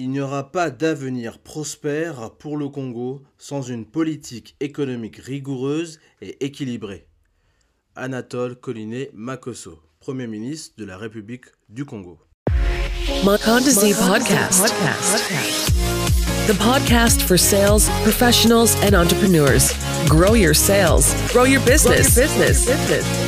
Il n'y aura pas d'avenir prospère pour le Congo sans une politique économique rigoureuse et équilibrée. Anatole Collinet Makosso, Premier ministre de la République du Congo. Makondazi podcast. The podcast for sales professionals and entrepreneurs. Grow your sales, grow your business. business.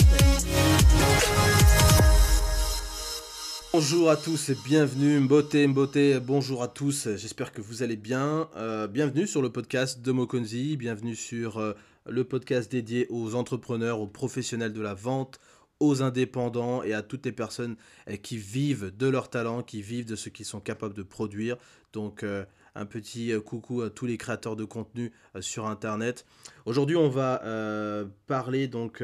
Bonjour à tous et bienvenue, Mboté, Mboté, bonjour à tous, j'espère que vous allez bien. Euh, bienvenue sur le podcast de Mokonzi, bienvenue sur euh, le podcast dédié aux entrepreneurs, aux professionnels de la vente, aux indépendants et à toutes les personnes euh, qui vivent de leur talent, qui vivent de ce qu'ils sont capables de produire. Donc un petit coucou à tous les créateurs de contenu sur Internet. Aujourd'hui on va parler donc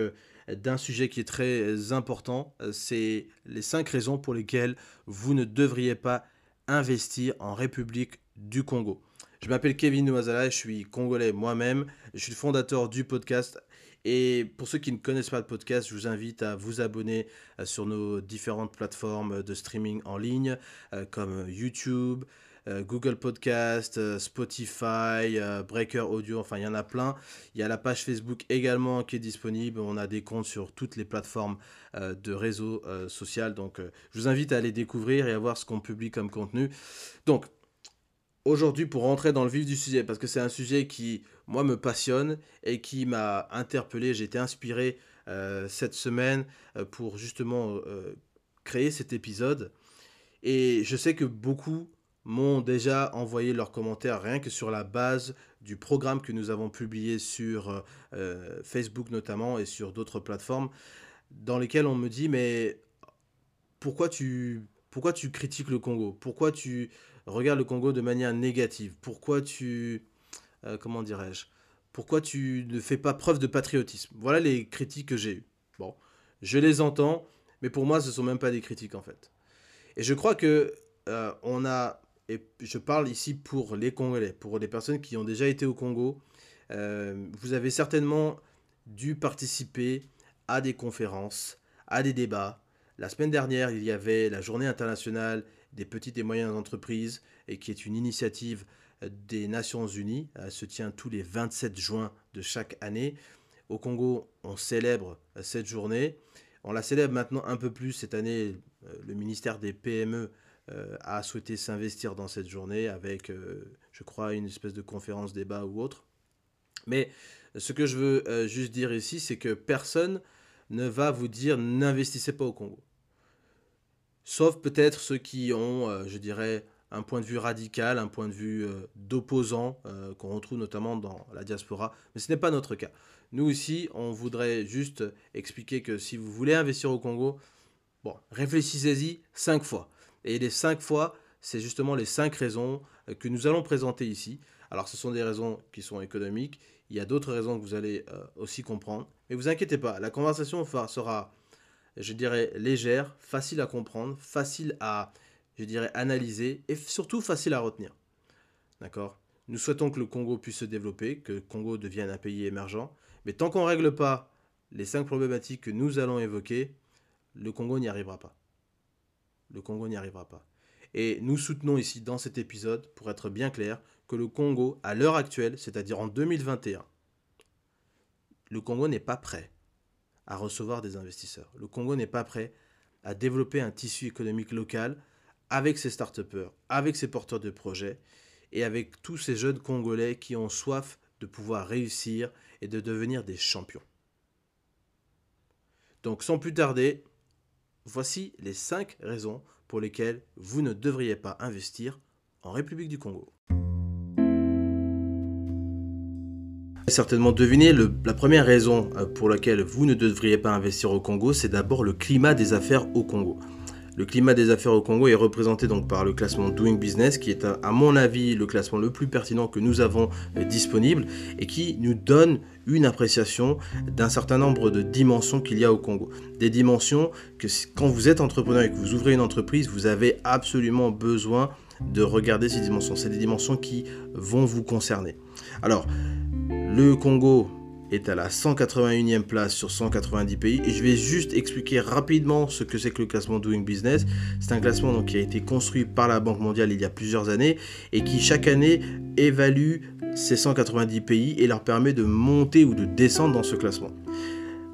d'un sujet qui est très important. Euh, c'est les cinq raisons pour lesquelles vous ne devriez pas investir en République du Congo. Je m'appelle Kevin Noazala, je suis congolais moi-même, je suis le fondateur du podcast. Et pour ceux qui ne connaissent pas le podcast, je vous invite à vous abonner euh, sur nos différentes plateformes de streaming en ligne, euh, comme YouTube, euh, Google Podcast, euh, Spotify, euh, Breaker Audio, enfin il y en a plein. Il y a la page Facebook également qui est disponible. On a des comptes sur toutes les plateformes de réseau social. Donc je vous invite à aller découvrir et à voir ce qu'on publie comme contenu. Donc aujourd'hui pour rentrer dans le vif du sujet, parce que c'est un sujet qui, moi, me passionne et qui m'a interpellé, j'ai été inspiré cette semaine pour justement créer cet épisode. Et je sais que beaucoup m'ont déjà envoyé leurs commentaires rien que sur la base du programme que nous avons publié sur euh, euh, Facebook notamment et sur d'autres plateformes dans lesquelles on me dit mais pourquoi tu, pourquoi tu critiques le Congo? Pourquoi tu regardes le Congo de manière négative? Pourquoi tu... Euh, comment dirais-je? Pourquoi tu ne fais pas preuve de patriotisme? Voilà les critiques que j'ai eues. Bon, je les entends, mais pour moi ce sont même pas des critiques en fait. Et je crois que on a et je parle ici pour les Congolais, pour les personnes qui ont déjà été au Congo, euh, vous avez certainement dû participer à des conférences, à des débats. La semaine dernière, il y avait la journée internationale des petites et moyennes entreprises, et qui est une initiative des Nations Unies. Elle se tient tous les 27 juin de chaque année. Au Congo, on célèbre cette journée. On la célèbre maintenant un peu plus cette année. Euh, le ministère des PME euh, a souhaité s'investir dans cette journée avec, euh, je crois, une espèce de conférence débat ou autre. Mais ce que je veux euh, juste dire ici, c'est que personne ne va vous dire n'investissez pas au Congo. Sauf peut-être ceux qui ont, je dirais, un point de vue radical, un point de vue d'opposant qu'on retrouve notamment dans la diaspora. Mais ce n'est pas notre cas. Nous ici, on voudrait juste expliquer que si vous voulez investir au Congo, bon, réfléchissez-y cinq fois. Et les cinq fois, c'est justement les cinq raisons euh, que nous allons présenter ici. Alors ce sont des raisons qui sont économiques, il y a d'autres raisons que vous allez euh, aussi comprendre. Mais vous inquiétez pas, la conversation sera, je dirais, légère, facile à comprendre, facile à, je dirais, analyser et surtout facile à retenir. D'accord? Nous souhaitons que le Congo puisse se développer, que le Congo devienne un pays émergent. Mais tant qu'on ne règle pas les cinq problématiques que nous allons évoquer, le Congo n'y arrivera pas le Congo n'y arrivera pas. Et nous soutenons ici dans cet épisode, pour être bien clair, que le Congo, à l'heure actuelle, c'est-à-dire en 2021, le Congo n'est pas prêt à recevoir des investisseurs. Le Congo n'est pas prêt à développer un tissu économique local avec ses start avec ses porteurs de projets et avec tous ces jeunes Congolais qui ont soif de pouvoir réussir et de devenir des champions. Donc sans plus tarder, Voici les 5 raisons pour lesquelles vous ne devriez pas investir en République du Congo. Certainement deviné, la première raison euh, pour laquelle vous ne devriez pas investir au Congo, c'est d'abord le climat des affaires au Congo. Le climat des affaires au Congo est représenté donc par le classement Doing Business, qui est à, mon avis le classement le plus pertinent que nous avons euh, disponible et qui nous donne une appréciation d'un certain nombre de dimensions qu'il y a au Congo. Des dimensions que quand vous êtes entrepreneur et que vous ouvrez une entreprise, vous avez absolument besoin de regarder ces dimensions. C'est des dimensions qui vont vous concerner. Alors, le Congo est à la 181e place sur 190 pays et je vais juste expliquer rapidement ce que c'est que le classement Doing Business. C'est un classement qui a été construit par la Banque mondiale il y a plusieurs années et qui chaque année évalue ces 190 pays et leur permet de monter ou de descendre dans ce classement.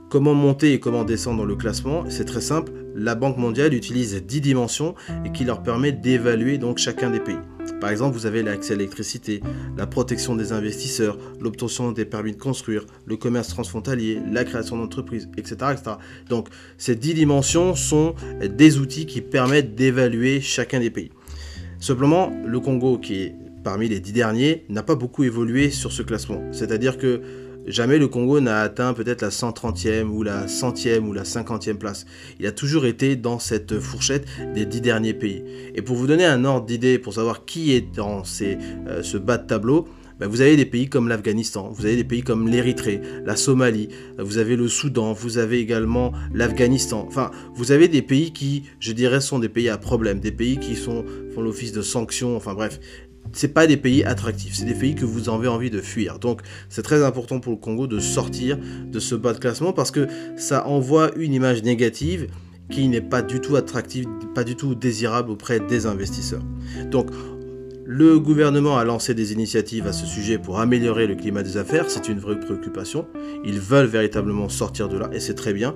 Comment monter et comment descendre dans le classement? C'est très simple. La Banque mondiale utilise 10 dimensions et qui leur permet d'évaluer donc chacun des pays. Par exemple, vous avez l'accès à l'électricité, la protection des investisseurs, l'obtention des permis de construire, le commerce transfrontalier, la création d'entreprises, etc., etc. Donc, ces 10 dimensions sont des outils qui permettent d'évaluer chacun des pays. Simplement, le Congo, qui est parmi les 10 derniers, n'a pas beaucoup évolué sur ce classement. C'est-à-dire que Jamais le Congo n'a atteint peut-être la 130e ou la 100e ou la 50e place. Il a toujours été dans cette fourchette des 10 derniers pays. Et pour vous donner un ordre d'idée, pour savoir qui est dans euh, ce bas de tableau, ben, vous avez des pays comme l'Afghanistan, vous avez des pays comme l'Érythrée, la Somalie, vous avez le Soudan, vous avez également l'Afghanistan. Enfin, vous avez des pays qui, je dirais, sont des pays à problème, des pays qui font l'office de sanctions, enfin bref, c'est pas des pays attractifs, c'est des pays que vous avez envie de fuir. Donc c'est très important pour le Congo de sortir de ce bas de classement parce que ça envoie une image négative qui n'est pas du tout attractive, pas du tout désirable auprès des investisseurs. Donc le gouvernement a lancé des initiatives à ce sujet pour améliorer le climat des affaires, c'est une vraie préoccupation. Ils veulent véritablement sortir de là et c'est très bien.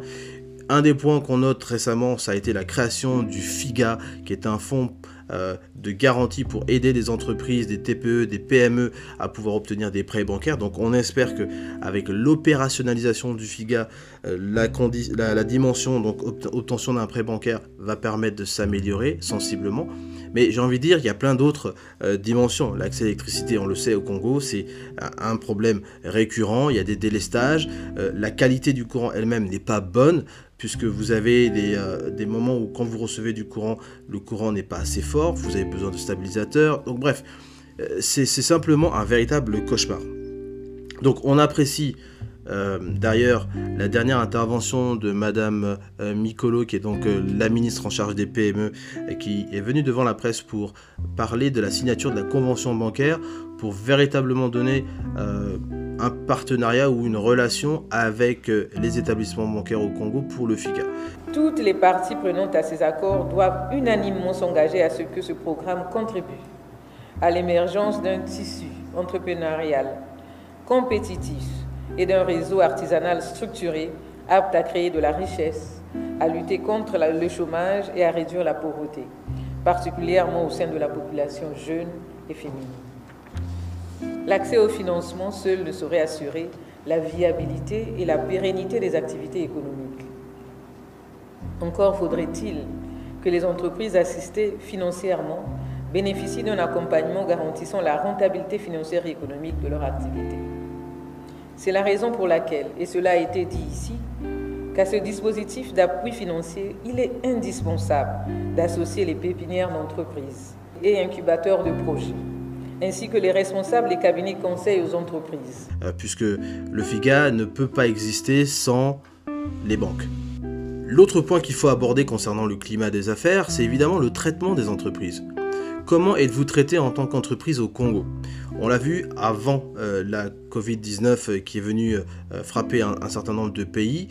Un des points qu'on note récemment, ça a été la création du FIGA, qui est un fonds euh, de garantie pour aider les entreprises, des TPE, des PME à pouvoir obtenir des prêts bancaires. Donc on espère que avec l'opérationnalisation du FIGA, euh, la, dimension donc obtention d'un prêt bancaire va permettre de s'améliorer sensiblement. Mais j'ai envie de dire, qu'il y a plein d'autres euh, dimensions. L'accès à l'électricité, on le sait au Congo, c'est un problème récurrent. Il y a des délestages. la qualité du courant elle-même n'est pas bonne puisque vous avez euh, des, moments où quand vous recevez du courant, le courant n'est pas assez fort, vous avez besoin de stabilisateurs. Donc bref, euh, c'est simplement un véritable cauchemar. Donc on apprécie euh, d'ailleurs la dernière intervention de Madame Micolo, qui est donc la ministre en charge des PME, qui est venue devant la presse pour parler de la signature de la convention bancaire, pour véritablement donner un partenariat ou une relation avec euh, les établissements bancaires au Congo pour le FICA. Toutes les parties prenantes à ces accords doivent unanimement s'engager à ce que ce programme contribue à l'émergence d'un tissu entrepreneurial compétitif et d'un réseau artisanal structuré apte à créer de la richesse, à lutter contre le chômage et à réduire la pauvreté, particulièrement au sein de la population jeune et féminine. L'accès au financement seul ne saurait assurer la viabilité et la pérennité des activités économiques. Encore faudrait-il que les entreprises assistées financièrement bénéficient d'un accompagnement garantissant la rentabilité financière et économique de leur activité. C'est la raison pour laquelle, et cela a été dit ici, qu'à ce dispositif d'appui financier, il est indispensable d'associer les pépinières d'entreprises et incubateurs de projets ainsi que les responsables des cabinets conseils aux entreprises. Euh, puisque le FIGA ne peut pas exister sans les banques. L'autre point qu'il faut aborder concernant le climat des affaires, c'est évidemment le traitement des entreprises. Comment êtes-vous traité en tant qu'entreprise au Congo? On l'a vu avant euh, la Covid-19 euh, qui est venue frapper un, certain nombre de pays.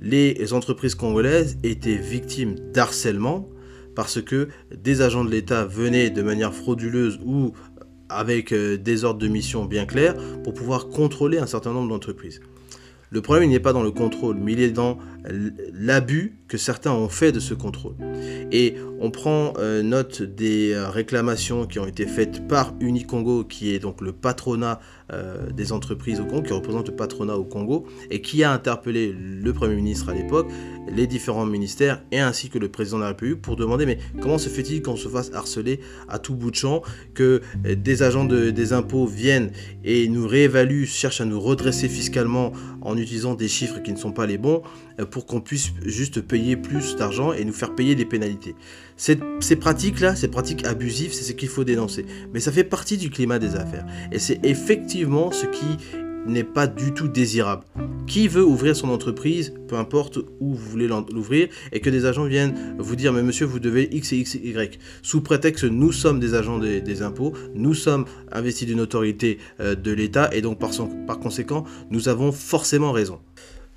Les entreprises congolaises étaient victimes d'harcèlement parce que des agents de l'État venaient de manière frauduleuse ou avec euh, des ordres de mission bien clairs pour pouvoir contrôler un certain nombre d'entreprises. Le problème, il n'est pas dans le contrôle, mais il est dans l'abus que certains ont fait de ce contrôle. Et on prend euh, note des euh, réclamations qui ont été faites par Unicongo, qui est donc le patronat des entreprises au Congo, qui représente le patronat au Congo, et qui a interpellé le Premier ministre à l'époque les différents ministères et ainsi que le président de la République pour demander mais comment se fait-il qu'on se fasse harceler à tout bout de champ, que euh, des agents des impôts viennent et nous réévaluent, cherchent à nous redresser fiscalement en utilisant des chiffres qui ne sont pas les bons euh, pour qu'on puisse juste payer plus d'argent et nous faire payer des pénalités. Ces, pratiques-là, ces pratiques abusives, c'est ce qu'il faut dénoncer. Mais ça fait partie du climat des affaires. Et c'est effectivement ce qui n'est pas du tout désirable. Qui veut ouvrir son entreprise, peu importe où vous voulez l'ouvrir, et que des agents viennent vous dire mais monsieur vous devez X et X et Y, sous prétexte nous sommes des agents des, impôts, nous sommes investis d'une autorité euh, de l'État, et donc par conséquent nous avons forcément raison.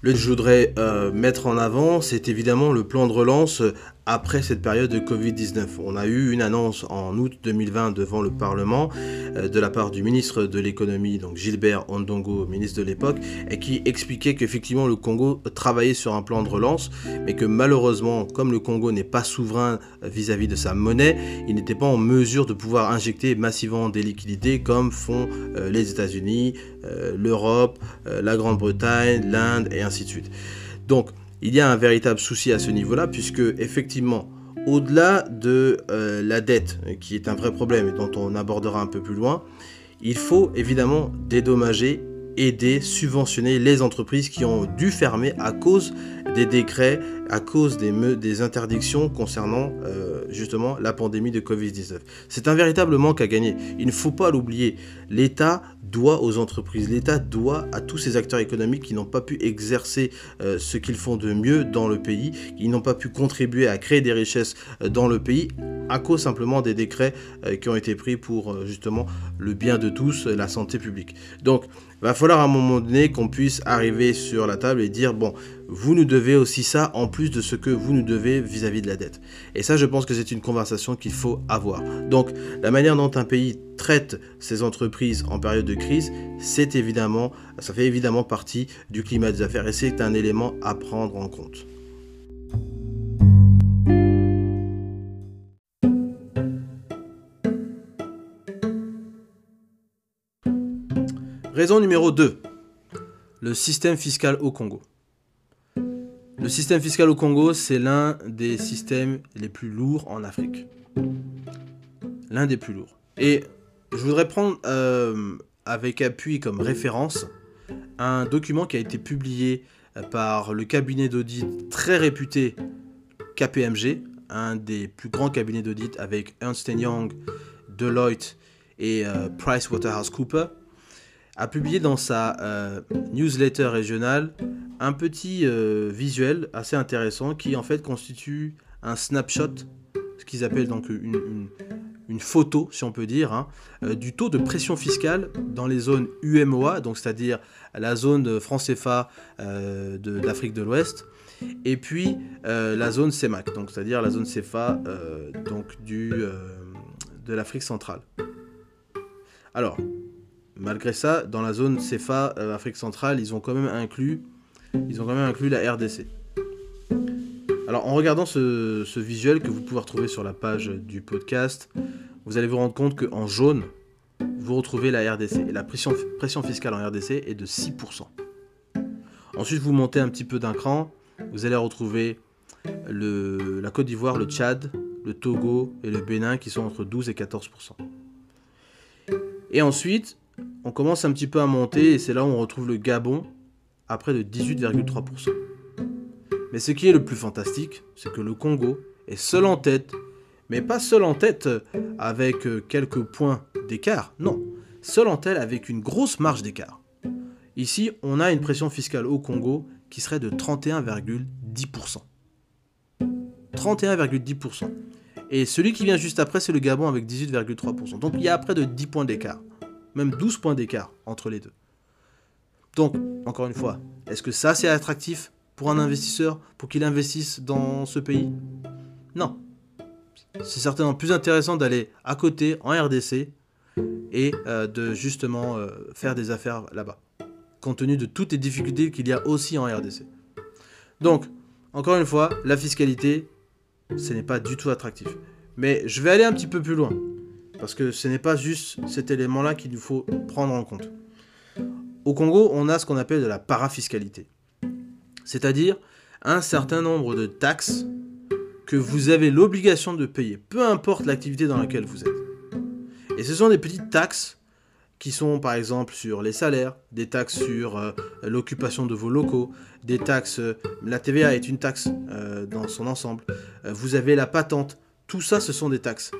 Le que je voudrais euh, mettre en avant, c'est évidemment le plan de relance après cette période de Covid-19. On a eu une annonce en août 2020 devant le Parlement euh, de la part du ministre de l'économie, donc Gilbert Ondongo, ministre de l'époque, et qui expliquait qu'effectivement le Congo travaillait sur un plan de relance, mais que malheureusement, comme le Congo n'est pas souverain vis-à-vis de sa monnaie, il n'était pas en mesure de pouvoir injecter massivement des liquidités comme font euh, les États-Unis, euh, l'Europe, la Grande-Bretagne, l'Inde et ainsi de suite. Donc, il y a un véritable souci à ce niveau-là, puisque effectivement, au-delà de euh, la dette, qui est un vrai problème et dont on abordera un peu plus loin, il faut évidemment dédommager, aider, subventionner les entreprises qui ont dû fermer à cause des décrets à cause des, des interdictions concernant euh, justement la pandémie de Covid-19. C'est un véritable manque à gagner. Il ne faut pas l'oublier. L'État doit aux entreprises, l'État doit à tous ces acteurs économiques qui n'ont pas pu exercer euh, ce qu'ils font de mieux dans le pays, qui n'ont pas pu contribuer à créer des richesses euh, dans le pays à cause simplement des décrets qui ont été pris pour justement le bien de tous, la santé publique. Donc, va falloir à un moment donné qu'on puisse arriver sur la table et dire bon, vous nous devez aussi ça en plus de ce que vous nous devez vis-à-vis de la dette. Et ça, je pense que c'est une conversation qu'il faut avoir. Donc, la manière dont un pays traite ses entreprises en période de crise, c'est évidemment, ça fait évidemment partie du climat des affaires et c'est un élément à prendre en compte. Raison numéro 2. Le système fiscal au Congo. Le système fiscal au Congo, c'est l'un des systèmes les plus lourds en Afrique. L'un des plus lourds. Et je voudrais prendre euh, avec appui comme référence un document qui a été publié euh, par le cabinet d'audit très réputé KPMG, un des plus grands cabinets d'audit avec Ernst Young, Deloitte et euh, PricewaterhouseCoopers, a publié dans sa newsletter régionale un petit euh, visuel assez intéressant qui en fait constitue un snapshot, ce qu'ils appellent donc une, photo, si on peut dire, hein, euh, du taux de pression fiscale dans les zones UMOA, donc c'est-à-dire la zone franc CFA euh, d'Afrique de, l'Ouest, et puis la zone CEMAC, donc c'est-à-dire la zone CFA donc du, de l'Afrique centrale. Alors, malgré ça, dans la zone CFA Afrique centrale, ils ont quand même inclus ils ont quand même inclus la RDC. Alors en regardant ce, visuel que vous pouvez retrouver sur la page du podcast, vous allez vous rendre compte qu'en jaune, vous retrouvez la RDC. La pression, fiscale en RDC est de 6%. Ensuite, vous montez un petit peu d'un cran, vous allez retrouver la Côte d'Ivoire, le Tchad, le Togo et le Bénin qui sont entre 12 et 14%. Et ensuite, on commence un petit peu à monter et c'est là où on retrouve le Gabon à près de 18,3%. Mais ce qui est le plus fantastique, c'est que le Congo est seul en tête, mais pas seul en tête avec euh, quelques points d'écart, non, seul en tête avec une grosse marge d'écart. Ici, on a une pression fiscale au Congo qui serait de 31,10%. 31,10%. Et celui qui vient juste après, c'est le Gabon avec 18,3%. Donc il y a près de 10 points d'écart, même 12 points d'écart entre les deux. Donc, encore une fois, est-ce que ça c'est attractif pour un investisseur pour qu'il investisse dans ce pays? Non. C'est certainement plus intéressant d'aller à côté en RDC et euh, de justement euh, faire des affaires là-bas, compte tenu de toutes les difficultés qu'il y a aussi en RDC. Donc, encore une fois, la fiscalité, ce n'est pas du tout attractif. Mais je vais aller un petit peu plus loin, parce que ce n'est pas juste cet élément-là qu'il nous faut prendre en compte. Au Congo, on a ce qu'on appelle de la parafiscalité. C'est-à-dire un certain nombre de taxes que vous avez l'obligation de payer, peu importe l'activité dans laquelle vous êtes. Et ce sont des petites taxes qui sont par exemple sur les salaires, des taxes sur euh, l'occupation de vos locaux, des taxes, euh, la TVA est une taxe euh, dans son ensemble, vous avez la patente, tout ça ce sont des taxes.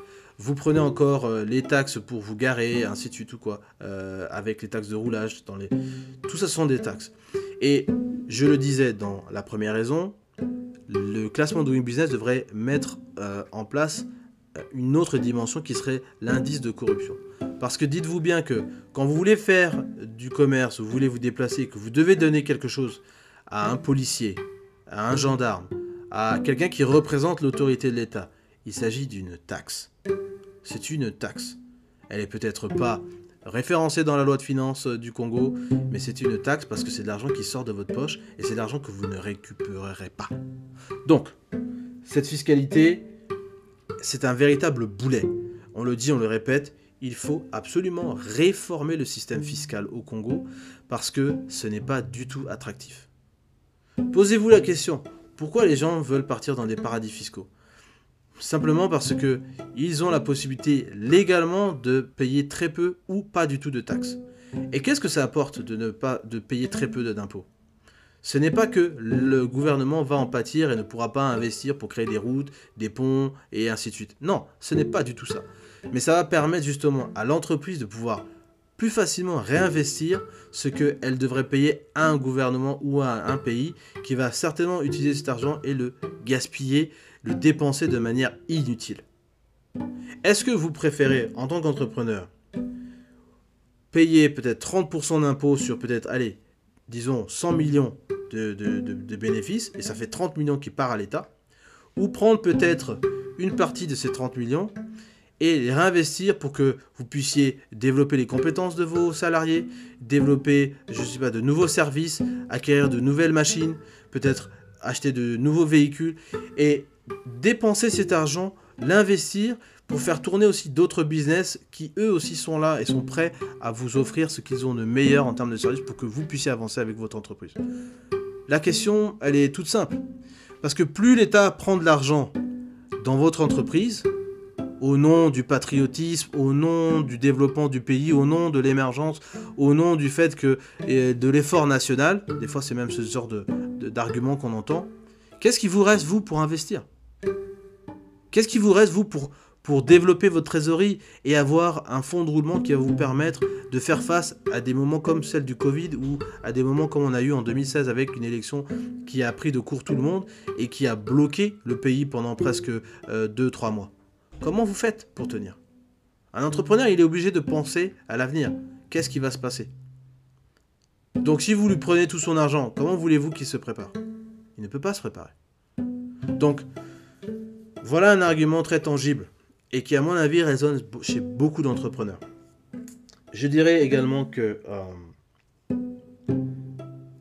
Vous prenez encore euh, les taxes pour vous garer, ainsi de suite ou quoi, euh, avec les taxes de roulage, tout ça sont des taxes. Et je le disais dans la première raison, le classement Doing Business devrait mettre euh, en place une autre dimension qui serait l'indice de corruption. Parce que dites-vous bien que quand vous voulez faire du commerce, vous voulez vous déplacer, que vous devez donner quelque chose à un policier, à un gendarme, à quelqu'un qui représente l'autorité de l'État, il s'agit d'une taxe. C'est une taxe. Elle est peut-être pas référencée dans la loi de finances du Congo, mais c'est une taxe parce que c'est de l'argent qui sort de votre poche et c'est de l'argent que vous ne récupérerez pas. Donc, cette fiscalité, c'est un véritable boulet. On le dit, on le répète, il faut absolument réformer le système fiscal au Congo parce que ce n'est pas du tout attractif. Posez-vous la question, pourquoi les gens veulent partir dans des paradis fiscaux? Simplement parce que ils ont la possibilité légalement de payer très peu ou pas du tout de taxes. Et qu'est-ce que ça apporte de ne pas de payer très peu d'impôts? Ce n'est pas que le gouvernement va en pâtir et ne pourra pas investir pour créer des routes, des ponts et ainsi de suite. Non, ce n'est pas du tout ça. Mais ça va permettre justement à l'entreprise de pouvoir plus facilement réinvestir ce qu'elle devrait payer à un gouvernement ou à un pays qui va certainement utiliser cet argent et le gaspiller le dépenser de manière inutile. Est-ce que vous préférez, en tant qu'entrepreneur, payer peut-être 30% d'impôts sur peut-être, allez, disons 100 millions de, bénéfices, et ça fait 30 millions qui part à l'État, ou prendre peut-être une partie de ces 30 millions et les réinvestir pour que vous puissiez développer les compétences de vos salariés, développer, je sais pas, de nouveaux services, acquérir de nouvelles machines, peut-être acheter de nouveaux véhicules et dépenser cet argent, l'investir pour faire tourner aussi d'autres business qui eux aussi sont là et sont prêts à vous offrir ce qu'ils ont de meilleur en termes de services pour que vous puissiez avancer avec votre entreprise. La question, elle est toute simple. Parce que plus l'État prend de l'argent dans votre entreprise, au nom du patriotisme, au nom du développement du pays, au nom de l'émergence, au nom du fait que de l'effort national, des fois c'est même ce genre d'argument qu'on entend, qu'est-ce qui vous reste vous pour investir? Qu'est-ce qui vous reste, vous, pour, pour développer votre trésorerie et avoir un fonds de roulement qui va vous permettre de faire face à des moments comme celle du Covid ou à des moments comme on a eu en 2016 avec une élection qui a pris de court tout le monde et qui a bloqué le pays pendant presque 2-3 euh, mois? Comment vous faites pour tenir? Un entrepreneur, il est obligé de penser à l'avenir. Qu'est-ce qui va se passer? Donc si vous lui prenez tout son argent, comment voulez-vous qu'il se prépare? Il ne peut pas se préparer. Donc, voilà un argument très tangible et qui, à mon avis, résonne chez beaucoup d'entrepreneurs. Je dirais également que euh,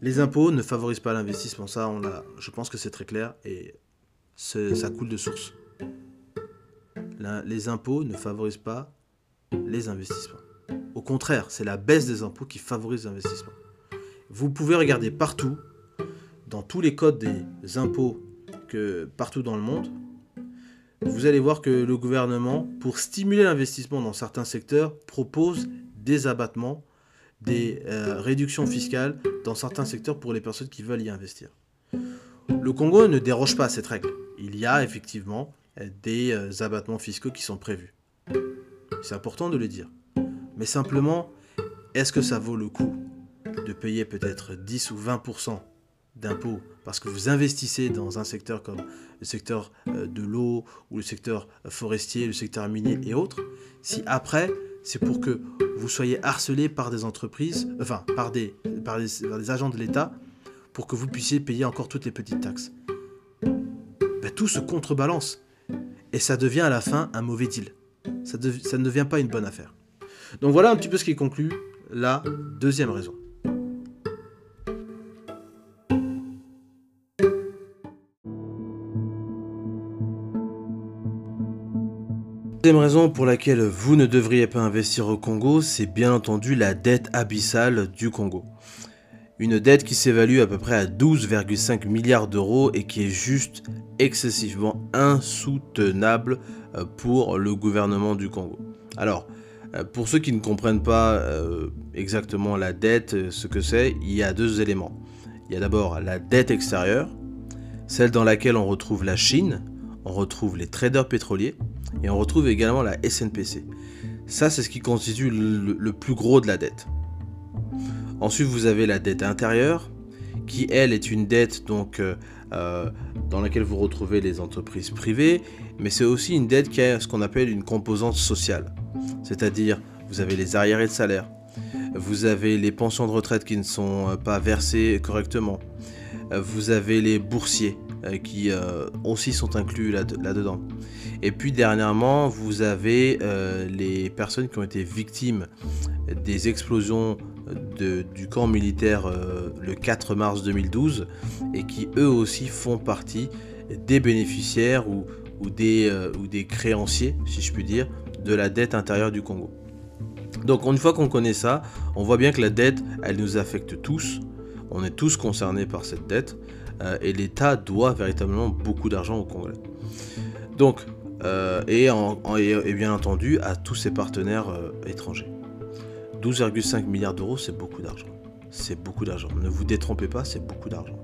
les impôts ne favorisent pas l'investissement. Ça, on a, je pense que c'est très clair et ça coule de source. les impôts ne favorisent pas les investissements. Au contraire, c'est la baisse des impôts qui favorise l'investissement. Vous pouvez regarder partout, dans tous les codes des impôts que partout dans le monde, vous allez voir que le gouvernement, pour stimuler l'investissement dans certains secteurs, propose des abattements, des euh, réductions fiscales dans certains secteurs pour les personnes qui veulent y investir. Le Congo ne déroge pas à cette règle. Il y a effectivement des euh, abattements fiscaux qui sont prévus. C'est important de le dire. Mais simplement, est-ce que ça vaut le coup de payer peut-être 10 ou 20% d'impôts parce que vous investissez dans un secteur comme le secteur euh, de l'eau ou le secteur forestier, le secteur minier et autres, si après c'est pour que vous soyez harcelé par des entreprises, enfin par des, par des, agents de l'État, pour que vous puissiez payer encore toutes les petites taxes. Ben, tout se contrebalance. Et ça devient à la fin un mauvais deal. Ça ne devient pas une bonne affaire. Donc voilà un petit peu ce qui conclut la deuxième raison. Deuxième raison pour laquelle vous ne devriez pas investir au Congo, c'est bien entendu la dette abyssale du Congo. Une dette qui s'évalue à peu près à 12,5 milliards d'euros et qui est juste excessivement insoutenable euh, pour le gouvernement du Congo. Alors, euh, pour ceux qui ne comprennent pas euh, exactement la dette, ce que c'est, il y a deux éléments. Il y a d'abord la dette extérieure, celle dans laquelle on retrouve la Chine, on retrouve les traders pétroliers, Et on retrouve également la SNPC. Ça, c'est ce qui constitue le, plus gros de la dette. Ensuite, vous avez la dette intérieure, qui elle est une dette donc euh, euh, dans laquelle vous retrouvez les entreprises privées, mais c'est aussi une dette qui a ce qu'on appelle une composante sociale. C'est-à-dire, vous avez les arriérés de salaire, vous avez les pensions de retraite qui ne sont euh, pas versées correctement, vous avez les boursiers qui aussi sont inclus là-dedans. Et puis dernièrement, vous avez les personnes qui ont été victimes des explosions du camp militaire euh, le 4 mars 2012 et qui eux aussi font partie des bénéficiaires ou, ou, des, euh, ou des créanciers, si je puis dire, de la dette intérieure du Congo. Donc une fois qu'on connaît ça, on voit bien que la dette, elle nous affecte tous. On est tous concernés par cette dette euh, et l'État doit véritablement beaucoup d'argent au Congolais. Donc, et, et, bien entendu à tous ses partenaires étrangers. 12,5 milliards d'euros, c'est beaucoup d'argent. C'est beaucoup d'argent. Ne vous détrompez pas, c'est beaucoup d'argent.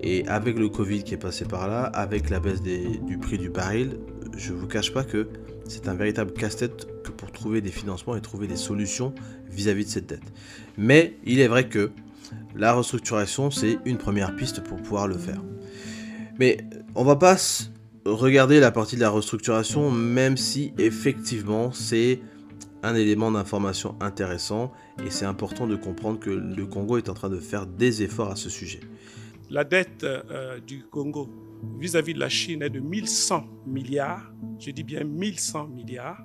Et avec le Covid qui est passé par là, avec la baisse du prix du baril, je ne vous cache pas que c'est un véritable casse-tête que pour trouver des financements et trouver des solutions vis-à-vis de cette dette. Mais il est vrai que la restructuration, c'est une première piste pour pouvoir le faire. Mais on va pas regarder la partie de la restructuration, même si effectivement c'est un élément d'information intéressant et c'est important de comprendre que le Congo est en train de faire des efforts à ce sujet. La dette euh, du Congo vis-à-vis de la Chine est de 1100 milliards, je dis bien 1100 milliards,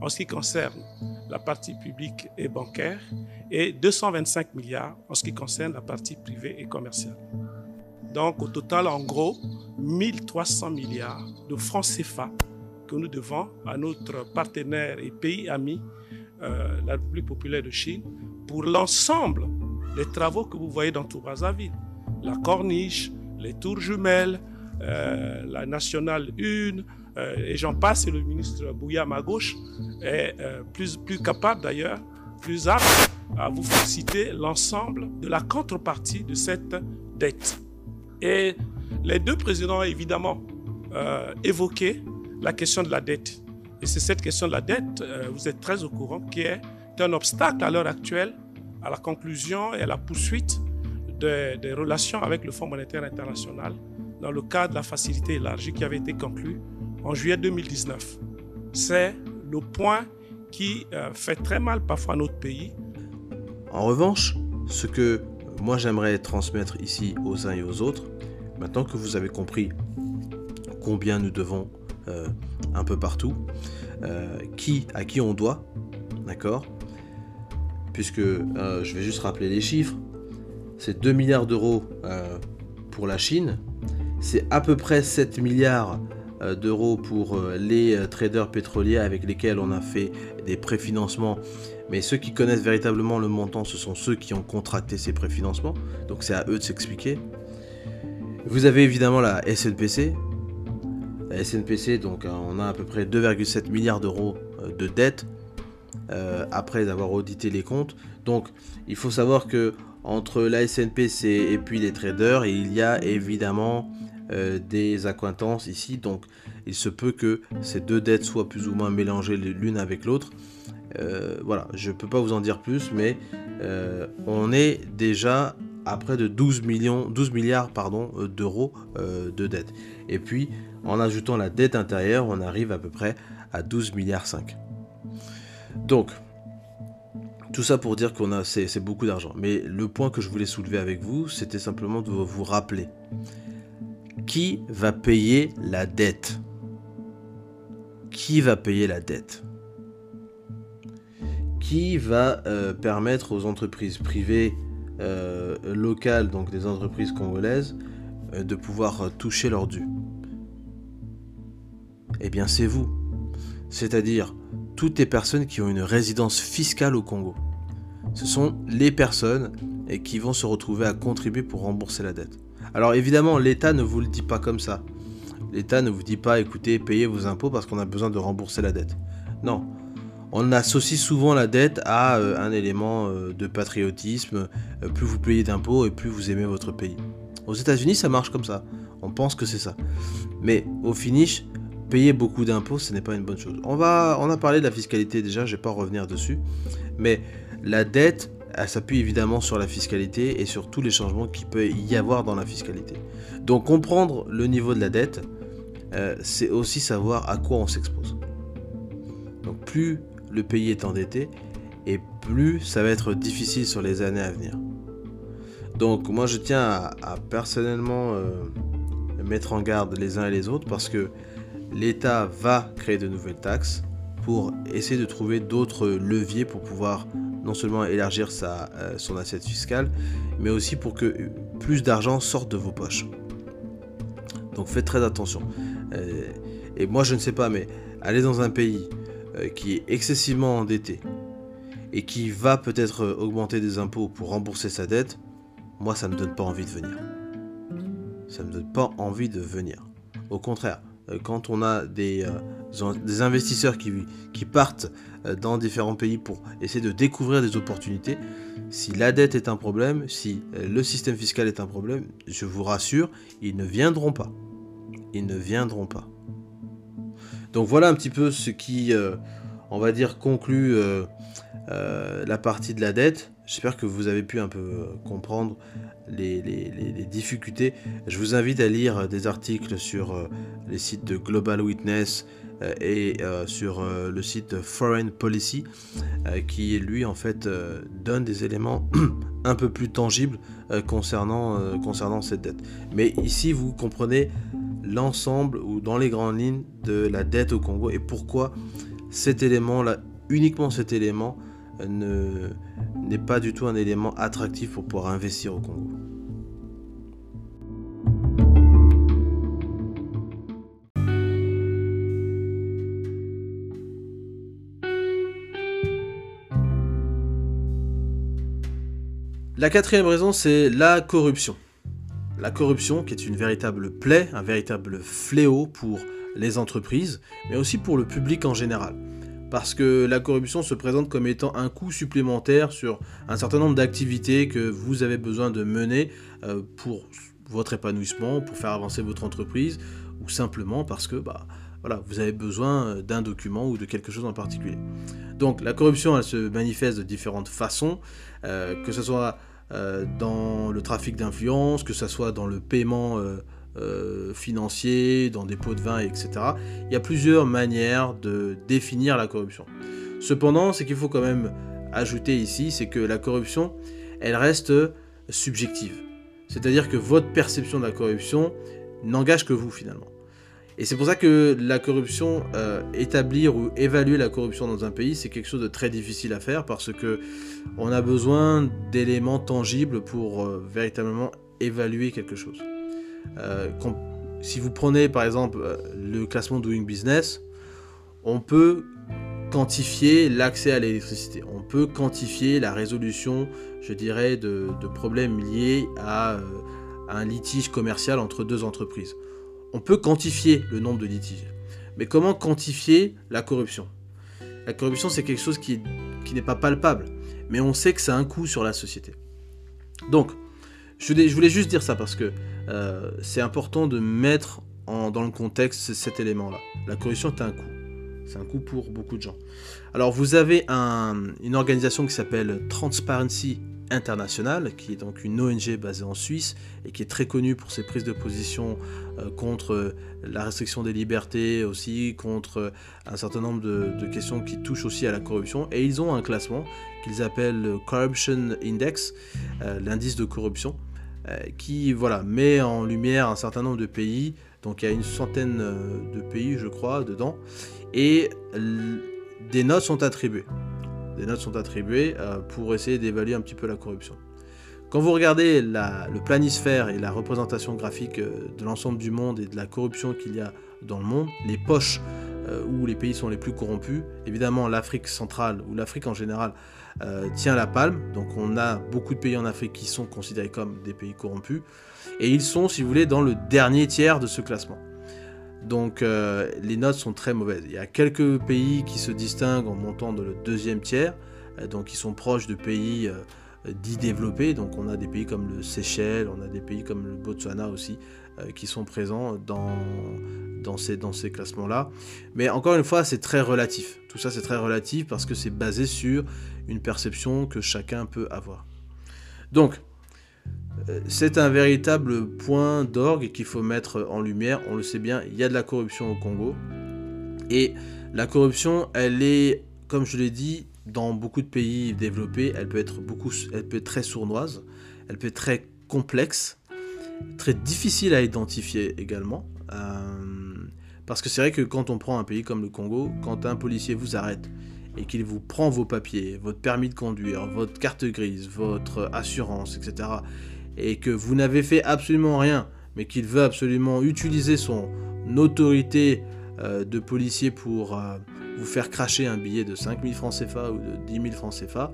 en ce qui concerne la partie publique et bancaire, et 225 milliards en ce qui concerne la partie privée et commerciale. Donc au total, en gros, 1300 milliards de francs CFA que nous devons à notre partenaire et pays ami, euh, la République populaire de Chine, pour l'ensemble des travaux que vous voyez dans tout Brazzaville. La corniche, les tours jumelles, euh, la nationale 1, euh, et j'en passe, et le ministre Bouya, à gauche, est plus, plus capable d'ailleurs, plus apte à vous citer l'ensemble de la contrepartie de cette dette. Et les deux présidents ont évidemment évoqué la question de la dette. Et c'est cette question de la dette, euh, vous êtes très au courant, qui est un obstacle à l'heure actuelle à la conclusion et à la poursuite des relations avec le Fonds monétaire international dans le cadre de la facilité élargie qui avait été conclue en juillet 2019. C'est le point qui euh, fait très mal parfois à notre pays. En revanche, ce que moi j'aimerais transmettre ici aux uns et aux autres, maintenant que vous avez compris combien nous devons euh, un peu partout, euh, qui, à qui on doit, d'accord? Puisque euh, je vais juste rappeler les chiffres, c'est 2 milliards d'euros pour la Chine, c'est à peu près 7 milliards d'euros pour les traders pétroliers avec lesquels on a fait des préfinancements. Mais ceux qui connaissent véritablement le montant, ce sont ceux qui ont contracté ces préfinancements. Donc c'est à eux de s'expliquer. Vous avez évidemment la SNPC, la SNPC, donc hein, on a à peu près 2,7 milliards d'euros euh, de dettes euh, après avoir audité les comptes. Donc il faut savoir que entre la SNPC et puis les traders, il y a évidemment euh, des accointances ici. Donc il se peut que ces deux dettes soient plus ou moins mélangées l'une avec l'autre. Voilà, je ne peux pas vous en dire plus, mais on est déjà à près de 12, millions, 12 milliards d'euros de dettes. Et puis en ajoutant la dette intérieure, on arrive à peu près à 12 milliards 5. Donc, tout ça pour dire qu'on a c'est beaucoup d'argent. Mais le point que je voulais soulever avec vous, c'était simplement de vous rappeler qui va payer la dette? Qui va payer la dette? Qui va euh, permettre aux entreprises privées euh, locales, donc des entreprises congolaises, euh, de pouvoir toucher leur dû eh bien c'est vous. C'est-à-dire toutes les personnes qui ont une résidence fiscale au Congo. Ce sont les personnes qui vont se retrouver à contribuer pour rembourser la dette. Alors évidemment, l'État ne vous le dit pas comme ça. L'État ne vous dit pas, écoutez, payez vos impôts parce qu'on a besoin de rembourser la dette. Non. On associe souvent la dette à euh, un élément euh, de patriotisme. Euh, plus vous payez d'impôts et plus vous aimez votre pays. Aux États-Unis, ça marche comme ça. On pense que c'est ça. Mais au finish, payer beaucoup d'impôts, ce n'est pas une bonne chose. On, va, on a parlé de la fiscalité déjà, je ne vais pas revenir dessus. Mais la dette, elle s'appuie évidemment sur la fiscalité et sur tous les changements qu'il peut y avoir dans la fiscalité. Donc comprendre le niveau de la dette, c'est aussi savoir à quoi on s'expose. Donc plus le pays est endetté, et plus ça va être difficile sur les années à venir. Donc moi je tiens à, personnellement euh, mettre en garde les uns et les autres parce que l'État va créer de nouvelles taxes pour essayer de trouver d'autres leviers pour pouvoir non seulement élargir sa, euh, son assiette fiscale, mais aussi pour que plus d'argent sorte de vos poches. Donc faites très attention. Euh, et moi je ne sais pas, mais aller dans un pays qui est excessivement endetté et qui va peut-être augmenter des impôts pour rembourser sa dette, moi ça ne me donne pas envie de venir. Ça ne me donne pas envie de venir. Au contraire, euh, quand on a des, euh, investisseurs qui, partent euh, dans différents pays pour essayer de découvrir des opportunités, si la dette est un problème, si le système fiscal est un problème, je vous rassure, ils ne viendront pas. Ils ne viendront pas. Donc voilà un petit peu ce qui, on va dire, conclut la partie de la dette. J'espère que vous avez pu un peu euh, comprendre les, difficultés. Je vous invite à lire des articles sur euh, les sites de Global Witness euh, et sur le site Foreign Policy, qui lui en fait donne des éléments un peu plus tangibles concernant cette dette. Mais ici, vous comprenez l'ensemble ou dans les grandes lignes de la dette au Congo et pourquoi cet élément-là, uniquement cet élément, n'est pas du tout un élément attractif pour pouvoir investir au Congo. La quatrième raison, c'est la corruption. La corruption qui est une véritable plaie, un véritable fléau pour les entreprises, mais aussi pour le public en général parce que la corruption se présente comme étant un coût supplémentaire sur un certain nombre d'activités que vous avez besoin de mener euh, pour votre épanouissement, pour faire avancer votre entreprise, ou simplement parce que bah, voilà, vous avez besoin euh, d'un document ou de quelque chose en particulier. Donc la corruption, elle se manifeste de différentes façons, euh, que ce soit dans le trafic d'influence, que ce soit dans le paiement euh, financiers, dans des pots de vin, etc. Il y a plusieurs manières de définir la corruption. Cependant, ce qu'il faut quand même ajouter ici, c'est que la corruption, elle reste subjective. C'est-à-dire que votre perception de la corruption n'engage que vous finalement. Et c'est pour ça que la corruption, euh, établir ou évaluer la corruption dans un pays, c'est quelque chose de très difficile à faire parce que on a besoin d'éléments tangibles pour euh, véritablement évaluer quelque chose. Euh, si vous prenez par exemple le classement Doing Business, on peut quantifier l'accès à l'électricité. On peut quantifier la résolution, je dirais, de, problèmes liés à, un litige commercial entre deux entreprises. On peut quantifier le nombre de litiges. Mais comment quantifier la corruption? La corruption, c'est quelque chose qui, n'est pas palpable, mais on sait que ça a un coût sur la société. Donc, je voulais juste dire ça parce que euh, c'est important de mettre dans le contexte cet élément-là. La corruption est un coût. C'est un coût pour beaucoup de gens. Alors vous avez une organisation qui s'appelle Transparency International, qui est donc une ONG basée en Suisse et qui est très connue pour ses prises de position euh, contre la restriction des libertés, aussi contre un certain nombre de, questions qui touchent aussi à la corruption. Et ils ont un classement qu'ils appellent le Corruption Index, euh, l'indice de corruption. Euh, qui voilà, met en lumière un certain nombre de pays. Donc il y a une centaine euh, de pays, je crois, dedans. Et des notes sont attribuées. Des notes sont attribuées euh, pour essayer d'évaluer un petit peu la corruption. Quand vous regardez le planisphère et la représentation graphique de l'ensemble du monde et de la corruption qu'il y a dans le monde, les poches où les pays sont les plus corrompus, évidemment l'Afrique centrale ou l'Afrique en général euh, tient la palme. Donc on a beaucoup de pays en Afrique qui sont considérés comme des pays corrompus. Et ils sont, si vous voulez, dans le dernier tiers de ce classement. Donc euh, les notes sont très mauvaises. Il y a quelques pays qui se distinguent en montant dans le deuxième tiers, euh, donc qui sont proches de pays dits développés. Donc on a des pays comme le Seychelles, on a des pays comme le Botswana aussi, qui sont présents dans, ces, dans ces classements-là. Mais encore une fois, c'est très relatif. Tout ça, c'est très relatif parce que c'est basé sur une perception que chacun peut avoir. Donc, euh, c'est un véritable point d'orgue qu'il faut mettre en lumière. On le sait bien, il y a de la corruption au Congo. Et la corruption, elle est, comme je l'ai dit, dans beaucoup de pays développés, elle peut être, beaucoup, elle peut être très sournoise, elle peut être très complexe, très difficile à identifier également. Euh, parce que c'est vrai que quand on prend un pays comme le Congo, quand un policier vous arrête et qu'il vous prend vos papiers, votre permis de conduire, votre carte grise, votre assurance, etc., et que vous n'avez fait absolument rien, mais qu'il veut absolument utiliser son autorité euh, de policier pour euh, vous faire cracher un billet de 5000 francs CFA ou de 10 000 francs CFA,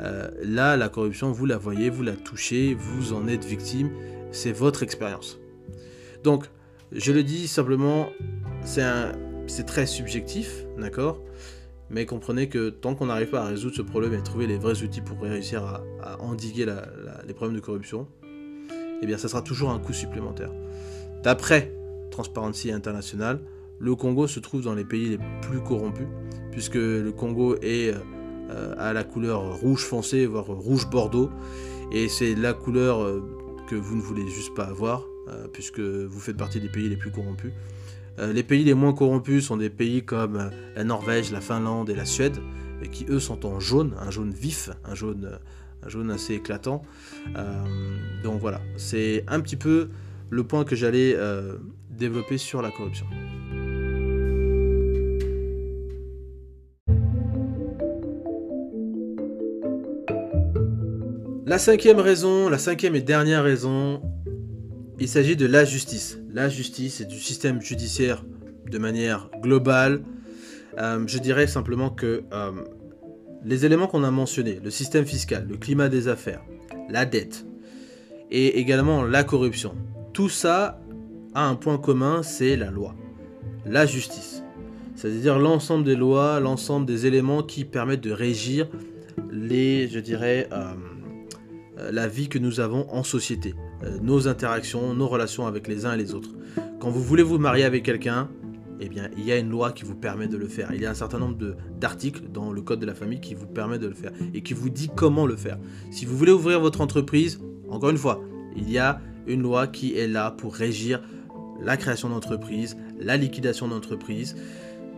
euh, là, la corruption, vous la voyez, vous la touchez, vous en êtes victime, c'est votre expérience. Donc, je le dis simplement, c'est très subjectif, d'accord? Mais comprenez que tant qu'on n'arrive pas à résoudre ce problème et trouver les vrais outils pour réussir à, endiguer les problèmes de corruption, eh bien ça sera toujours un coût supplémentaire. D'après Transparency International, le Congo se trouve dans les pays les plus corrompus, puisque le Congo est euh, à la couleur rouge foncé, voire rouge bordeaux, et c'est la couleur euh, que vous ne voulez juste pas avoir, euh, puisque vous faites partie des pays les plus corrompus. Euh, les pays les moins corrompus sont des pays comme euh, la Norvège, la Finlande et la Suède, qui eux sont en jaune, un jaune vif, un jaune, un jaune assez éclatant. donc voilà, c'est un petit peu le point que j'allais développer sur la corruption. La cinquième raison, la cinquième et dernière raison, il s'agit de la justice. La justice et du système judiciaire de manière globale. Euh, je dirais simplement que euh, les éléments qu'on a mentionnés, le système fiscal, le climat des affaires, la dette et également la corruption, tout ça a un point commun, c'est la loi, la justice. C'est-à-dire l'ensemble des lois, l'ensemble des éléments qui permettent de régir les, je dirais, euh, la vie que nous avons en société, nos interactions, nos relations avec les uns et les autres. Quand vous voulez vous marier avec quelqu'un, eh bien, il y a une loi qui vous permet de le faire. Il y a un certain nombre d'articles dans le code de la famille qui vous permet de le faire et qui vous dit comment le faire. Si vous voulez ouvrir votre entreprise, encore une fois, il y a une loi qui est là pour régir la création d'entreprise, la liquidation d'entreprise.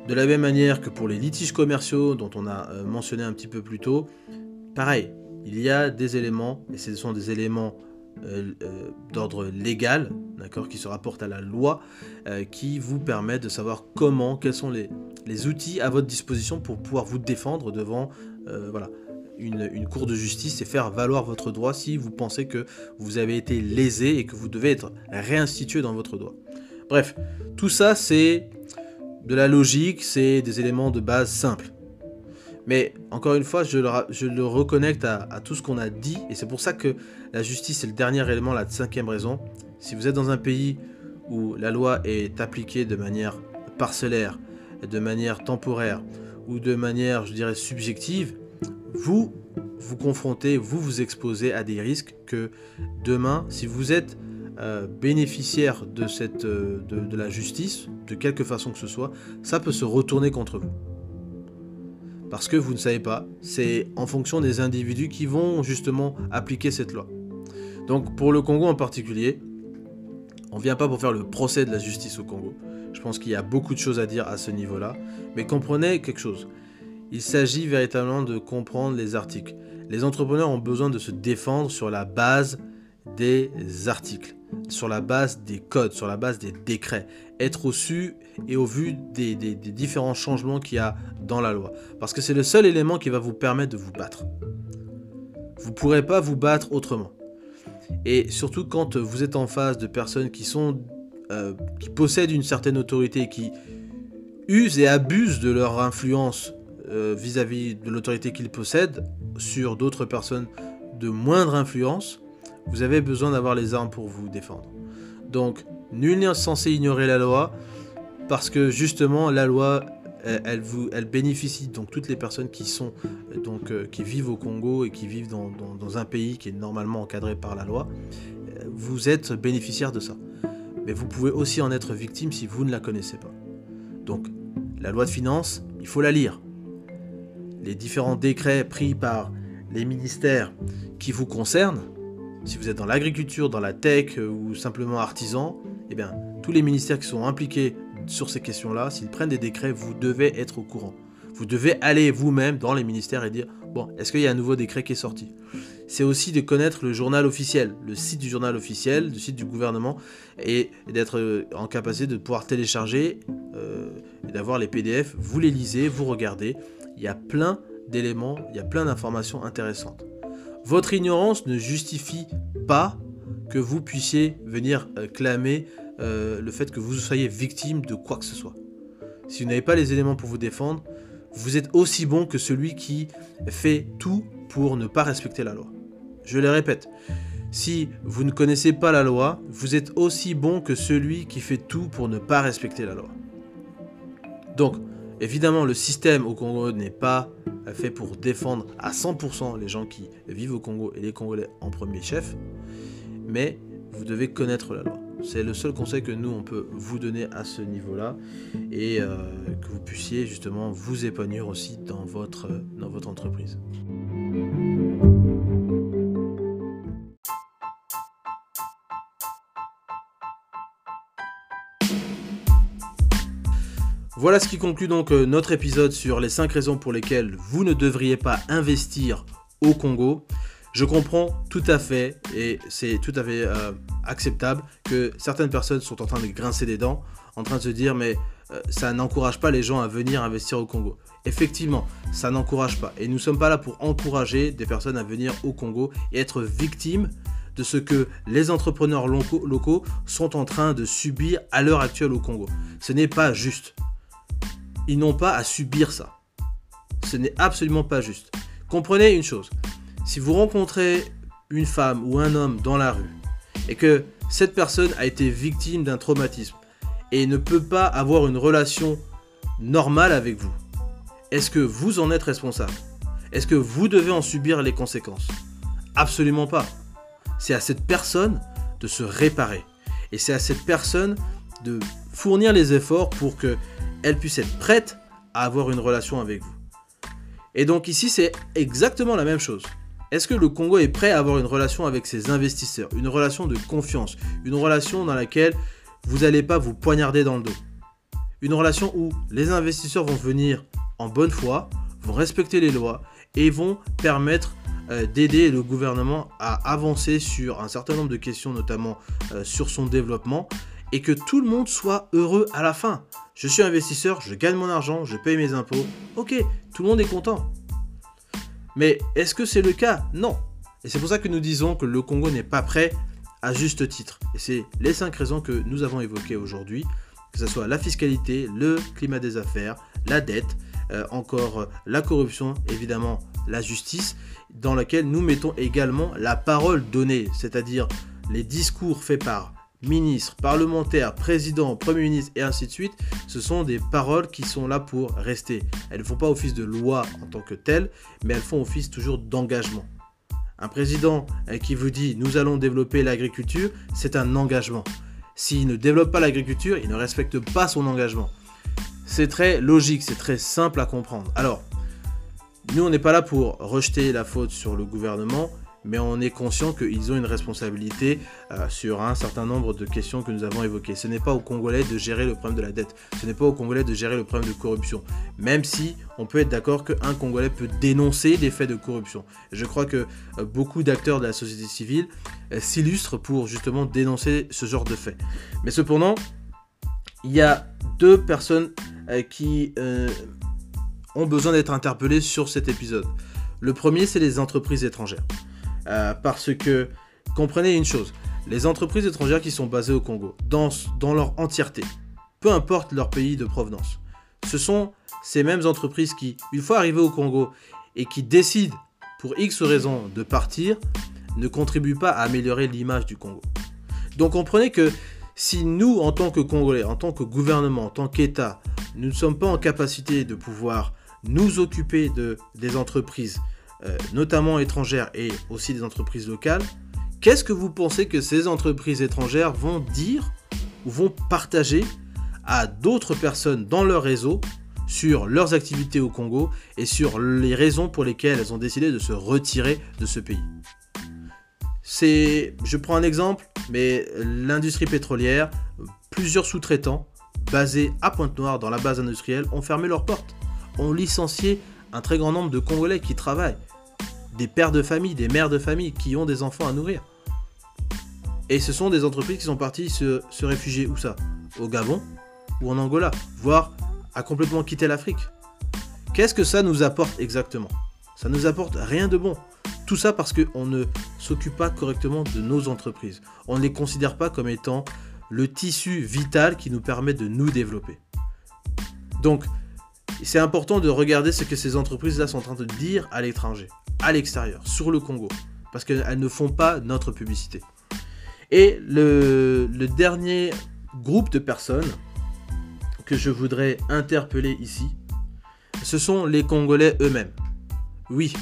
De la même manière que pour les litiges commerciaux dont on a euh, mentionné un petit peu plus tôt, pareil, il y a des éléments, et ce sont des éléments euh, euh, d'ordre légal, d'accord, qui se rapportent à la loi, euh, qui vous permettent de savoir comment, quels sont les, outils à votre disposition pour pouvoir vous défendre devant une, une, cour de justice et faire valoir votre droit si vous pensez que vous avez été lésé et que vous devez être réinstitué dans votre droit. Bref, tout ça c'est de la logique, c'est des éléments de base simples. Mais encore une fois, je le, reconnecte à, tout ce qu'on a dit, et c'est pour ça que la justice est le dernier élément, la cinquième raison. Si vous êtes dans un pays où la loi est appliquée de manière parcellaire, de manière temporaire, ou de manière, je dirais, subjective, vous vous confrontez, vous vous exposez à des risques que demain, si vous êtes euh, bénéficiaire euh, de la justice, de quelque façon que ce soit, ça peut se retourner contre vous. Parce que vous ne savez pas, c'est en fonction des individus qui vont justement appliquer cette loi. Donc pour le Congo en particulier, on ne vient pas pour faire le procès de la justice au Congo. Je pense qu'il y a beaucoup de choses à dire à ce niveau-là. Mais comprenez quelque chose. Il s'agit véritablement de comprendre les articles. Les entrepreneurs ont besoin de se défendre sur la base des articles, sur la base des codes, sur la base des décrets. Être au su et au vu des, différents changements qu'il y a dans la loi. Parce que c'est le seul élément qui va vous permettre de vous battre. Vous ne pourrez pas vous battre autrement. Et surtout quand vous êtes en face de personnes qui sont euh, qui possèdent une certaine autorité qui usent et abusent de leur influence euh, vis-à-vis de l'autorité qu'ils possèdent sur d'autres personnes de moindre influence, vous avez besoin d'avoir les armes pour vous défendre. Donc, nul n'est censé ignorer la loi parce que justement la loi elle, vous, elle bénéficie donc toutes les personnes qui sont donc euh, qui vivent au Congo et qui vivent dans, un pays qui est normalement encadré par la loi, euh, vous êtes bénéficiaire de ça. mais vous pouvez aussi en être victime si vous ne la connaissez pas. Donc, la loi de finances, il faut la lire. Les différents décrets pris par les ministères qui vous concernent, si vous êtes dans l'agriculture, dans la tech euh, ou simplement artisan, eh bien, tous les ministères qui sont impliqués sur ces questions-là, s'ils prennent des décrets, vous devez être au courant. Vous devez aller vous-même dans les ministères et dire, bon, est-ce qu'il y a un nouveau décret qui est sorti? C'est aussi de connaître le journal officiel, le site du journal officiel, le site du gouvernement, et d'être euh, en capacité de pouvoir télécharger euh, et d'avoir les PDF. Vous les lisez, vous regardez. Il y a plein d'éléments, il y a plein d'informations intéressantes. Votre ignorance ne justifie pas que vous puissiez venir euh, clamer le fait que vous soyez victime de quoi que ce soit. Si vous n'avez pas les éléments pour vous défendre, vous êtes aussi bon que celui qui fait tout pour ne pas respecter la loi. Je le répète, si vous ne connaissez pas la loi, vous êtes aussi bon que celui qui fait tout pour ne pas respecter la loi. Donc, évidemment, le système au Congo n'est pas fait pour défendre à 100% les gens qui vivent au Congo et les Congolais en premier chef, mais vous devez connaître la loi. C'est le seul conseil que nous, on peut vous donner à ce niveau-là et euh, que vous puissiez justement vous épanouir aussi dans votre, dans votre entreprise. Voilà ce qui conclut donc euh, notre épisode sur les 5 raisons pour lesquelles vous ne devriez pas investir au Congo. Je comprends tout à fait, et c'est tout à fait euh, acceptable, que certaines personnes sont en train de grincer des dents, en train de se dire mais euh, ça n'encourage pas les gens à venir investir au Congo. Effectivement, ça n'encourage pas. Et nous ne sommes pas là pour encourager des personnes à venir au Congo et être victimes de ce que les entrepreneurs locaux, locaux sont en train de subir à l'heure actuelle au Congo. Ce n'est pas juste. N'ont pas à subir ça. Ce n'est absolument pas juste. Comprenez une chose, si vous rencontrez une femme ou un homme dans la rue et que cette personne a été victime d'un traumatisme et ne peut pas avoir une relation normale avec vous, est-ce que vous en êtes responsable? Est-ce que vous devez en subir les conséquences? Absolument pas. C'est à cette personne de se réparer. Et c'est à cette personne de fournir les efforts pour qu'elle puisse être prête à avoir une relation avec vous. Et donc ici, c'est exactement la même chose. Est-ce que le Congo est prêt à avoir une relation avec ses investisseurs, une relation de confiance, une relation dans laquelle vous n'allez pas vous poignarder dans le dos? Une relation où les investisseurs vont venir en bonne foi, vont respecter les lois et vont permettre euh, d'aider le gouvernement à avancer sur un certain nombre de questions, notamment euh, sur son développement, et que tout le monde soit heureux à la fin. Je suis investisseur, je gagne mon argent, je paye mes impôts. Ok, tout le monde est content. Mais est-ce que c'est le cas? Non. Et c'est pour ça que nous disons que le Congo n'est pas prêt à juste titre. Et c'est les cinq raisons que nous avons évoquées aujourd'hui, que ce soit la fiscalité, le climat des affaires, la dette, euh, encore euh, la corruption, évidemment la justice, dans laquelle nous mettons également la parole donnée, c'est-à-dire les discours faits par ministre, parlementaire, président, premier ministre et ainsi de suite, ce sont des paroles qui sont là pour rester. Elles ne font pas office de loi en tant que telles, mais elles font office toujours d'engagement. Un président euh, qui vous dit nous allons développer l'agriculture, c'est un engagement. S'il ne développe pas l'agriculture, il ne respecte pas son engagement. C'est très logique, c'est très simple à comprendre. Alors, nous, on n'est pas là pour rejeter la faute sur le gouvernement, mais on est conscient qu'ils ont une responsabilité euh, sur un certain nombre de questions que nous avons évoquées. Ce n'est pas aux Congolais de gérer le problème de la dette, ce n'est pas aux Congolais de gérer le problème de corruption, même si on peut être d'accord qu'un Congolais peut dénoncer des faits de corruption. je crois que euh, beaucoup d'acteurs de la société civile euh, s'illustrent pour justement dénoncer ce genre de faits. Mais cependant, il y a deux personnes qui ont besoin d'être interpellées sur cet épisode. Le premier, c'est les entreprises étrangères. Euh, parce que, comprenez une chose, les entreprises étrangères qui sont basées au Congo, dans, dans leur entièreté, peu importe leur pays de provenance, ce sont ces mêmes entreprises qui, une fois arrivées au Congo et qui décident, pour X raisons, de partir, ne contribuent pas à améliorer l'image du Congo. Donc comprenez que si nous, en tant que Congolais, en tant que gouvernement, en tant qu'État, nous ne sommes pas en capacité de pouvoir nous occuper de, des entreprises euh, notamment étrangères et aussi des entreprises locales, qu'est-ce que vous pensez que ces entreprises étrangères vont dire ou vont partager à d'autres personnes dans leur réseau sur leurs activités au Congo et sur les raisons pour lesquelles elles ont décidé de se retirer de ce pays? C'est, je prends un exemple, mais l'industrie pétrolière, plusieurs sous-traitants basés à Pointe-Noire dans la base industrielle ont fermé leurs portes, ont licencié un très grand nombre de Congolais qui travaillent, des pères de famille, des mères de famille qui ont des enfants à nourrir. Et ce sont des entreprises qui sont parties se, réfugier où ça? Au Gabon ou en Angola, voire à complètement quitter l'Afrique. Qu'est-ce que ça nous apporte exactement? Ça nous apporte rien de bon. Tout ça parce qu'on ne s'occupe pas correctement de nos entreprises. On ne les considère pas comme étant le tissu vital qui nous permet de nous développer. Donc, c'est important de regarder ce que ces entreprises-là sont en train de dire à l'étranger, à l'extérieur, sur le Congo, parce qu'elles ne font pas notre publicité. Et le, dernier groupe de personnes que je voudrais interpeller ici, ce sont les Congolais eux-mêmes. Oui,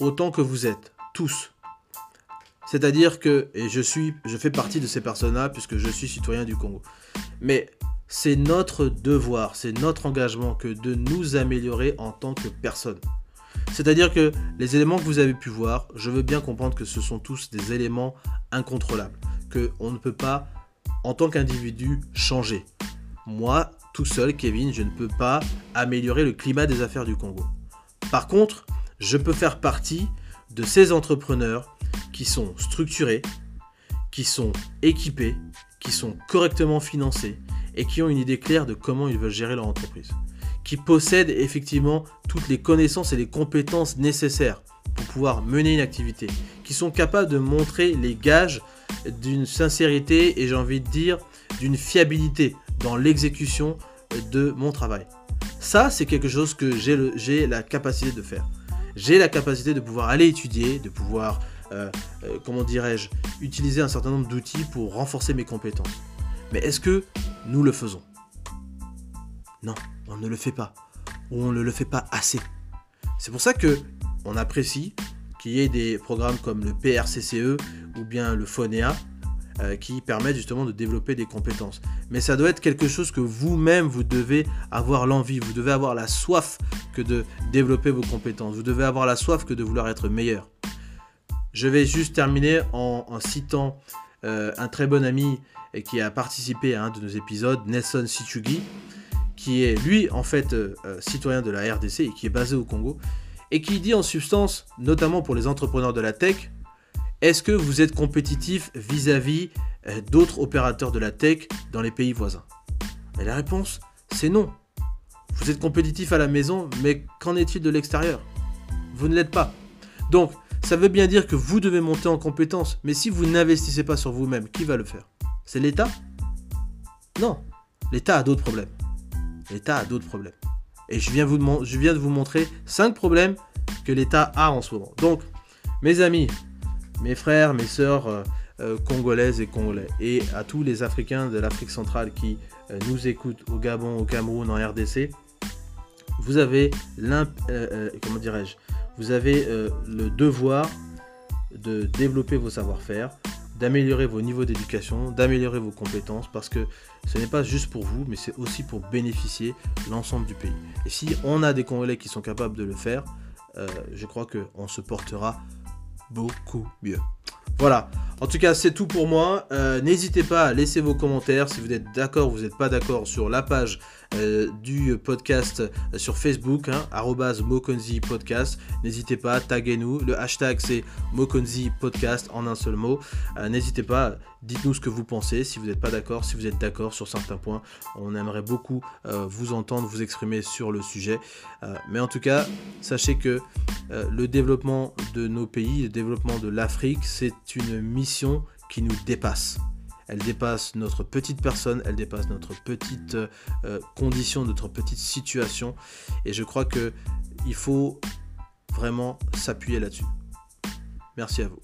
autant que vous êtes, tous. C'est-à-dire que, et je suis, je fais partie de ces personnes-là puisque je suis citoyen du Congo. Mais c'est notre devoir, c'est notre engagement que de nous améliorer en tant que personne. C'est-à-dire que les éléments que vous avez pu voir, je veux bien comprendre que ce sont tous des éléments incontrôlables, que on ne peut pas, en tant qu'individu, changer. Moi, tout seul, Kevin, je ne peux pas améliorer le climat des affaires du Congo. Par contre, je peux faire partie de ces entrepreneurs qui sont structurés, qui sont équipés, qui sont correctement financés et qui ont une idée claire de comment ils veulent gérer leur entreprise. Qui possèdent effectivement toutes les connaissances et les compétences nécessaires pour pouvoir mener une activité. Qui sont capables de montrer les gages d'une sincérité et j'ai envie de dire d'une fiabilité dans l'exécution de mon travail. Ça, c'est quelque chose que j'ai la capacité de faire. J'ai la capacité de pouvoir aller étudier, de pouvoir, euh, euh, comment dirais-je, utiliser un certain nombre d'outils pour renforcer mes compétences. Mais est-ce que nous le faisons? Non, on ne le fait pas. Ou on ne le fait pas assez. C'est pour ça que on apprécie qu'il y ait des programmes comme le PRCCE ou bien le FONEA euh, qui permettent justement de développer des compétences. Mais ça doit être quelque chose que vous-même, vous devez avoir l'envie, vous devez avoir la soif que de développer vos compétences, vous devez avoir la soif que de vouloir être meilleur. Je vais juste terminer en, citant euh, un très bon ami qui a participé à un de nos épisodes, Nelson Sichugi, qui est lui en fait euh, citoyen de la RDC et qui est basé au Congo, et qui dit en substance, notamment pour les entrepreneurs de la tech, est-ce que vous êtes compétitif vis-à-vis euh, d'autres opérateurs de la tech dans les pays voisins? Et la réponse, c'est non. Vous êtes compétitif à la maison, mais qu'en est-il de l'extérieur? Vous ne l'êtes pas. Donc, ça veut bien dire que vous devez monter en compétence, mais si vous n'investissez pas sur vous-même, qui va le faire? C'est l'État? Non, l'État a d'autres problèmes. L'État a d'autres problèmes. Et je viens, de vous montrer 5 problèmes que l'État a en ce moment. Donc, mes amis, mes frères, mes sœurs euh, euh, congolaises et congolais, et à tous les Africains de l'Afrique centrale qui euh, nous écoutent au Gabon, au Cameroun, en RDC, vous avez comment Vous avez le devoir de développer vos savoir-faire, d'améliorer vos niveaux d'éducation, d'améliorer vos compétences, parce que ce n'est pas juste pour vous, mais c'est aussi pour bénéficier l'ensemble du pays. Et si on a des Congolais qui sont capables de le faire, je crois qu'on se portera beaucoup mieux. Voilà, en tout cas c'est tout pour moi. Euh, n'hésitez pas à laisser vos commentaires si vous êtes d'accord ou vous n'êtes pas d'accord sur la page euh, du podcast euh, sur Facebook, hein, Mokonzi Podcast. N'hésitez pas, taguez-nous. Le hashtag c'est Mokonzi Podcast en un seul mot. N'hésitez pas, dites-nous ce que vous pensez, si vous n'êtes pas d'accord, si vous êtes d'accord sur certains points. On aimerait beaucoup vous entendre, vous exprimer sur le sujet. mais en tout cas, sachez que le développement de nos pays, le développement de l'Afrique, c'est une mission qui nous dépasse elle dépasse notre petite personne, elle dépasse notre petite euh, euh, condition, notre petite situation. Et je crois que il faut vraiment s'appuyer là-dessus. Merci à vous.